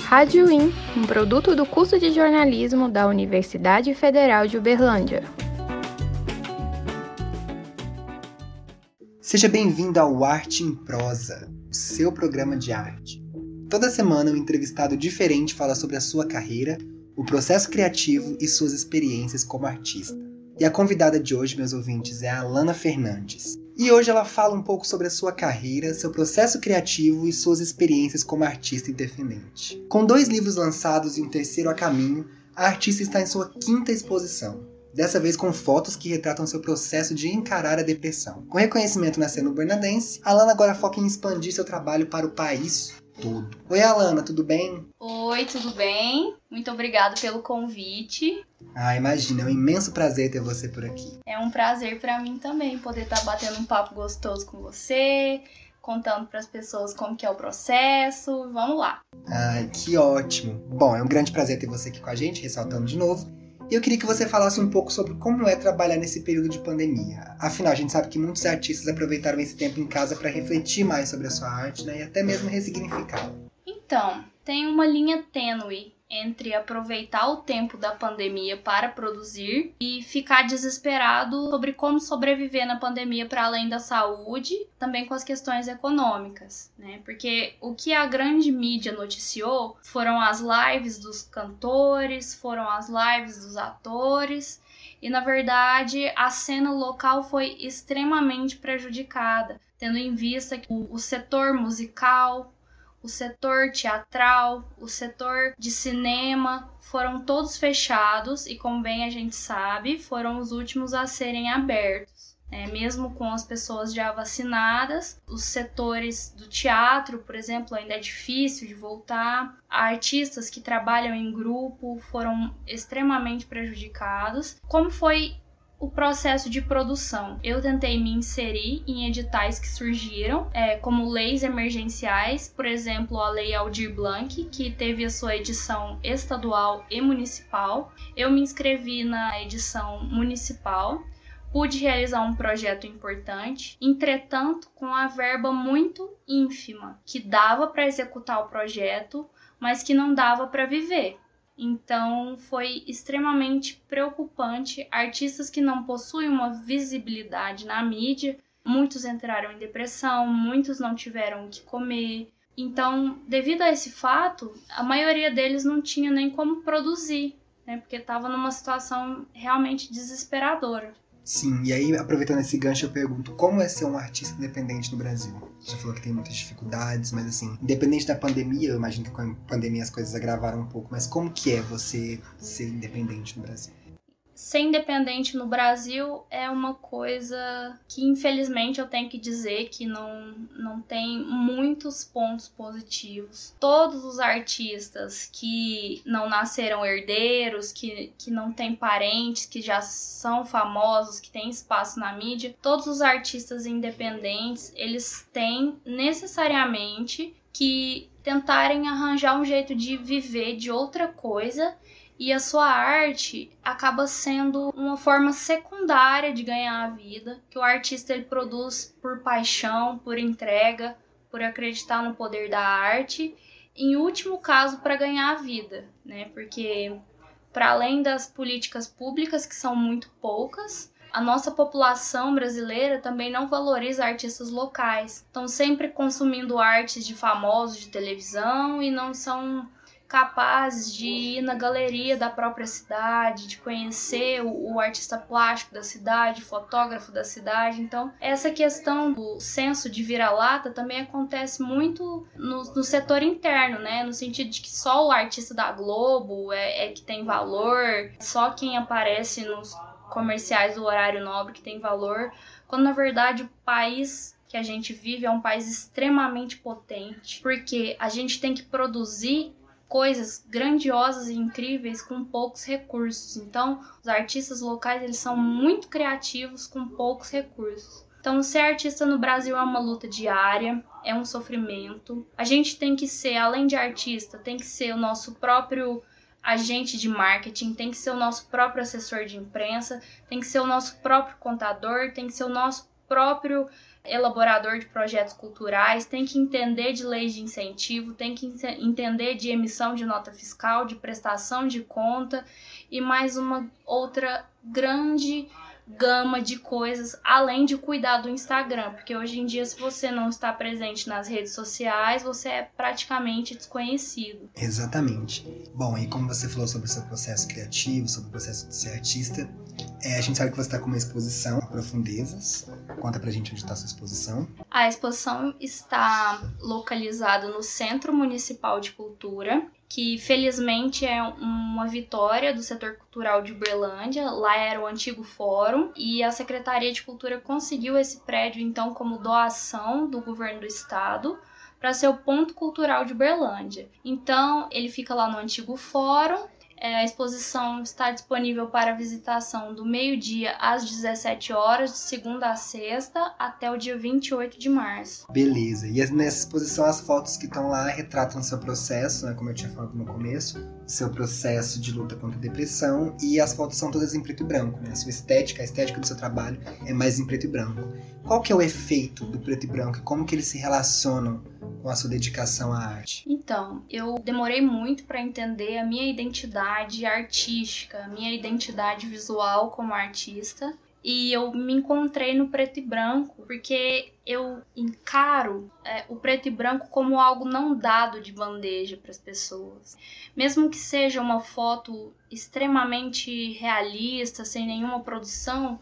Rádio IN, um produto do curso de jornalismo da Universidade Federal de Uberlândia. Seja bem-vindo ao Arte em Prosa, o seu programa de arte. Toda semana um entrevistado diferente fala sobre a sua carreira, o processo criativo e suas experiências como artista. E a convidada de hoje, meus ouvintes, é a Alana Fernandes. E hoje ela fala um pouco sobre a sua carreira, seu processo criativo e suas experiências como artista independente. Com dois livros lançados e um terceiro a caminho, a artista está em sua quinta exposição, dessa vez com fotos que retratam seu processo de encarar a depressão. Com reconhecimento na cena bernadense, Alana agora foca em expandir seu trabalho para o país todo. Oi, Alana, tudo bem? Oi, tudo bem? Muito obrigada pelo convite. Ah, imagina, é um imenso prazer ter você por aqui. É um prazer para mim também poder estar tá batendo um papo gostoso com você, contando para as pessoas como que é o processo. Vamos lá. Ai, que ótimo. Bom, é um grande prazer ter você aqui com a gente, ressaltando de novo. E eu queria que você falasse um pouco sobre como é trabalhar nesse período de pandemia. Afinal, a gente sabe que muitos artistas aproveitaram esse tempo em casa para refletir mais sobre a sua arte né, e até mesmo ressignificá-la. Então, tem uma linha tênue entre aproveitar o tempo da pandemia para produzir e ficar desesperado sobre como sobreviver na pandemia para além da saúde, também com as questões econômicas, né? Porque o que a grande mídia noticiou foram as lives dos cantores, foram as lives dos atores, e na verdade a cena local foi extremamente prejudicada, tendo em vista que o setor musical o setor teatral, o setor de cinema foram todos fechados e, como bem a gente sabe, foram os últimos a serem abertos. É, mesmo com as pessoas já vacinadas, os setores do teatro, por exemplo, ainda é difícil de voltar. Artistas que trabalham em grupo foram extremamente prejudicados. Como foi o processo de produção. Eu tentei me inserir em editais que surgiram, é, como leis emergenciais, por exemplo, a Lei Aldir Blanc, que teve a sua edição estadual e municipal. Eu me inscrevi na edição municipal. Pude realizar um projeto importante, entretanto, com a verba muito ínfima, que dava para executar o projeto, mas que não dava para viver. Então foi extremamente preocupante. Artistas que não possuem uma visibilidade na mídia, muitos entraram em depressão, muitos não tiveram o que comer. Então, devido a esse fato, a maioria deles não tinha nem como produzir, né? Porque estava numa situação realmente desesperadora. Sim, e aí, aproveitando esse gancho, eu pergunto, como é ser um artista independente no Brasil? Você já falou que tem muitas dificuldades, mas assim, independente da pandemia, eu imagino que com a pandemia as coisas agravaram um pouco, mas como que é você ser independente no Brasil? Ser independente no Brasil é uma coisa que infelizmente eu tenho que dizer que não, não tem muitos pontos positivos. Todos os artistas que não nasceram herdeiros, que, que não têm parentes, que já são famosos, que têm espaço na mídia, todos os artistas independentes, eles têm necessariamente que tentarem arranjar um jeito de viver de outra coisa e a sua arte acaba sendo uma forma secundária de ganhar a vida, que o artista ele produz por paixão, por entrega, por acreditar no poder da arte, em último caso para ganhar a vida, né? Porque para além das políticas públicas que são muito poucas, a nossa população brasileira também não valoriza artistas locais. Estão sempre consumindo artes de famosos de televisão e não são capazes de ir na galeria da própria cidade, de conhecer o, o, artista plástico da cidade, fotógrafo da cidade. Então, essa questão do senso de vira-lata também acontece muito no, no, setor interno, né? No sentido de que só o artista da Globo é, é que tem valor, só quem aparece nos comerciais do horário nobre que tem valor, quando na verdade o país que a gente vive é um país extremamente potente, porque a gente tem que produzir coisas grandiosas e incríveis com poucos recursos. Então, os artistas locais eles são muito criativos com poucos recursos. Então, ser artista no Brasil é uma luta diária, é um sofrimento. A gente tem que ser, além de artista, tem que ser o nosso próprio agente de marketing, tem que ser o nosso próprio assessor de imprensa, tem que ser o nosso próprio contador, tem que ser o nosso próprio elaborador de projetos culturais tem que entender de leis de incentivo, tem que entender de emissão de nota fiscal, de prestação de conta e mais uma outra grande gama de coisas além de cuidar do Instagram, porque hoje em dia se você não está presente nas redes sociais, você é praticamente desconhecido. Exatamente. Bom, e como você falou sobre o seu processo criativo, sobre o processo de ser artista, é, a gente sabe que você está com uma exposição Profundezas. Conta pra gente onde está a sua exposição. A exposição está localizada no Centro Municipal de Cultura que felizmente é uma vitória do setor cultural de Uberlândia. Lá era o antigo fórum e a Secretaria de Cultura conseguiu esse prédio então como doação do governo do estado para ser o ponto cultural de Uberlândia. Então, ele fica lá no antigo fórum a exposição está disponível para visitação do meio-dia às 17 horas, de segunda a sexta, até o dia 28 de março. Beleza. E nessa exposição, as fotos que estão lá retratam seu processo, né, como eu tinha falado no começo, seu processo de luta contra a depressão, e as fotos são todas em preto e branco. Né? A sua estética, a estética do seu trabalho é mais em preto e branco. Qual que é o efeito do preto e branco e como que eles se relacionam com a sua dedicação à arte? Então, eu demorei muito para entender a minha identidade artística, a minha identidade visual como artista. E eu me encontrei no preto e branco, porque eu encaro é, o preto e branco como algo não dado de bandeja para as pessoas. Mesmo que seja uma foto extremamente realista, sem nenhuma produção,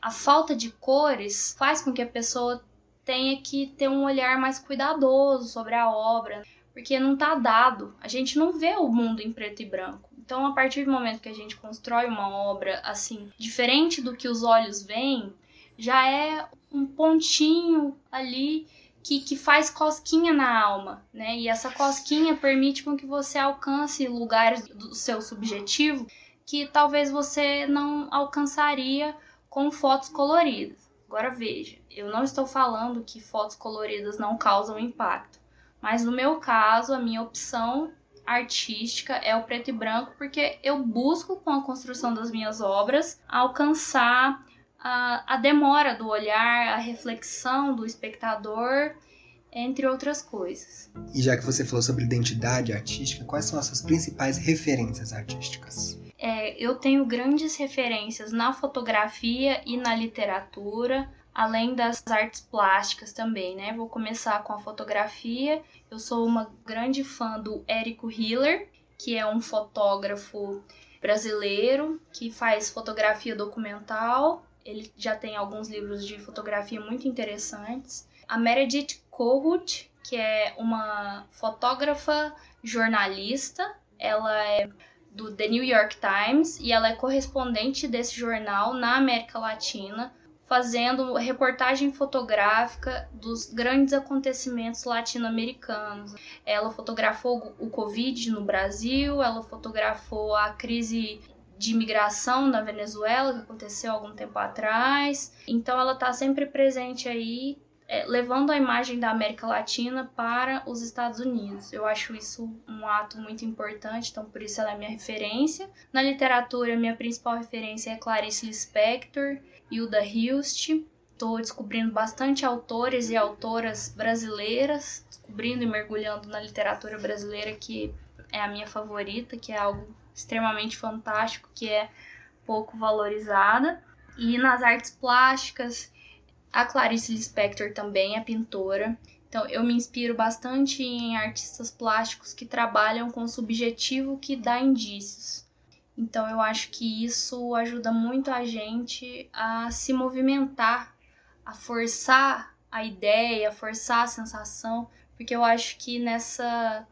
a falta de cores faz com que a pessoa tenha que ter um olhar mais cuidadoso sobre a obra, porque não está dado. A gente não vê o mundo em preto e branco. Então, a partir do momento que a gente constrói uma obra assim, diferente do que os olhos veem, já é um pontinho ali que, que faz cosquinha na alma, né? E essa cosquinha permite com que você alcance lugares do seu subjetivo que talvez você não alcançaria com fotos coloridas. Agora veja, eu não estou falando que fotos coloridas não causam impacto, mas no meu caso, a minha opção artística é o preto e branco porque eu busco com a construção das minhas obras alcançar a, a demora do olhar, a reflexão do espectador, entre outras coisas. E já que você falou sobre identidade artística, quais são as suas principais referências artísticas? É, eu tenho grandes referências na fotografia e na literatura, além das artes plásticas também, né? Vou começar com a fotografia. Eu sou uma grande fã do Érico Hiller, que é um fotógrafo brasileiro que faz fotografia documental. Ele já tem alguns livros de fotografia muito interessantes. A Meredith Kohut, que é uma fotógrafa jornalista. Ela é do The New York Times e ela é correspondente desse jornal na América Latina, fazendo reportagem fotográfica dos grandes acontecimentos latino-americanos. Ela fotografou o Covid no Brasil, ela fotografou a crise de imigração na Venezuela, que aconteceu algum tempo atrás. Então ela está sempre presente aí é, levando a imagem da América Latina para os Estados Unidos. Eu acho isso um ato muito importante, então por isso ela é minha referência. Na literatura, minha principal referência é Clarice Lispector, Hilda Hilst. Estou descobrindo bastante autores e autoras brasileiras, descobrindo e mergulhando na literatura brasileira que é a minha favorita, que é algo extremamente fantástico, que é pouco valorizada. E nas artes plásticas, a Clarice Lispector também é pintora. Então, eu me inspiro bastante em artistas plásticos que trabalham com o subjetivo que dá indícios. Então, eu acho que isso ajuda muito a gente a se movimentar, a forçar a ideia, a forçar a sensação, porque eu acho que nessa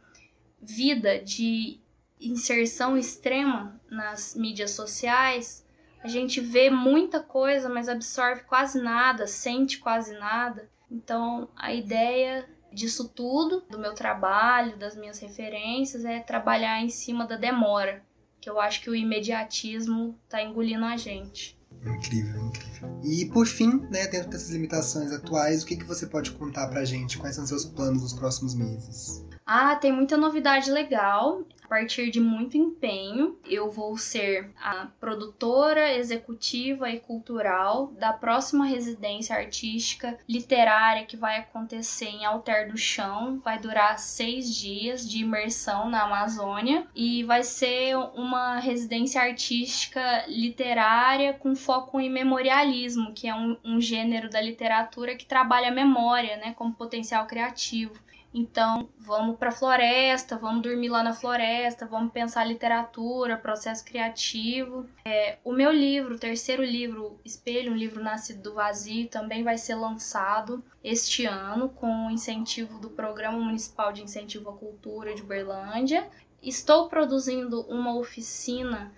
vida de inserção extrema nas mídias sociais, a gente vê muita coisa, mas absorve quase nada, sente quase nada. Então, a ideia disso tudo, do meu trabalho, das minhas referências, é trabalhar em cima da demora, que eu acho que o imediatismo está engolindo a gente. Incrível, incrível. E por fim, né, dentro dessas limitações atuais, o que, que você pode contar pra gente? Quais são seus planos nos próximos meses? Ah, tem muita novidade legal. A partir de muito empenho. Eu vou ser a produtora executiva e cultural da próxima residência artística literária que vai acontecer em Alter do Chão. Vai durar seis dias de imersão na Amazônia e vai ser uma residência artística literária com foco em memorialismo, que é um, um gênero da literatura que trabalha a memória, né, como potencial criativo. Então, vamos para a floresta, vamos dormir lá na floresta, vamos pensar literatura, processo criativo. É, o meu livro, o terceiro livro, Espelho, um livro nascido do vazio, também vai ser lançado este ano com o incentivo do Programa Municipal de Incentivo à Cultura de Berlândia. Estou produzindo uma oficina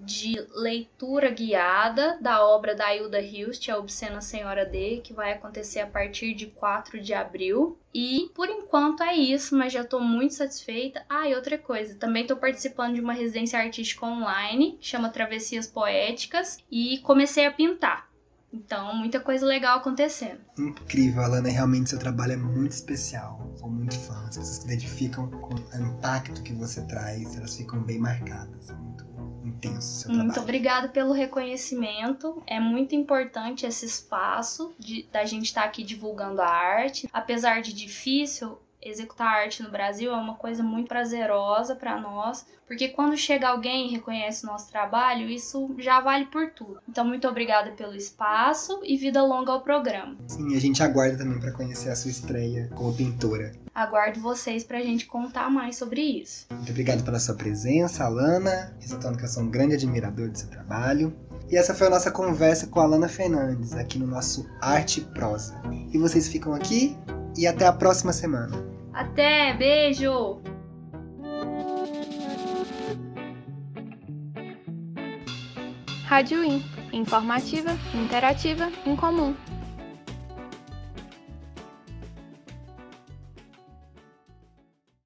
de leitura guiada da obra da Hilda Hilst, A Obscena Senhora D, que vai acontecer a partir de 4 de abril. E por enquanto é isso, mas já estou muito satisfeita. Ah, e outra coisa, também estou participando de uma residência artística online, que chama Travessias Poéticas, e comecei a pintar. Então, muita coisa legal acontecendo. Incrível, Alana. Realmente seu trabalho é muito especial. Sou muito fã. As pessoas se identificam com o impacto que você traz, elas ficam bem marcadas. Muito intenso Muito obrigada pelo reconhecimento. É muito importante esse espaço de, da gente estar tá aqui divulgando a arte. Apesar de difícil, executar arte no Brasil é uma coisa muito prazerosa para nós, porque quando chega alguém e reconhece o nosso trabalho, isso já vale por tudo. Então, muito obrigada pelo espaço e vida longa ao programa. Sim, a gente aguarda também para conhecer a sua estreia como pintora. Aguardo vocês para a gente contar mais sobre isso. Muito obrigado pela sua presença, Alana, ressaltando que eu sou um grande admirador do seu trabalho. E essa foi a nossa conversa com a Alana Fernandes, aqui no nosso Arte Prosa. E vocês ficam aqui e até a próxima semana. Até, beijo! Rádio In, informativa, interativa, incomum.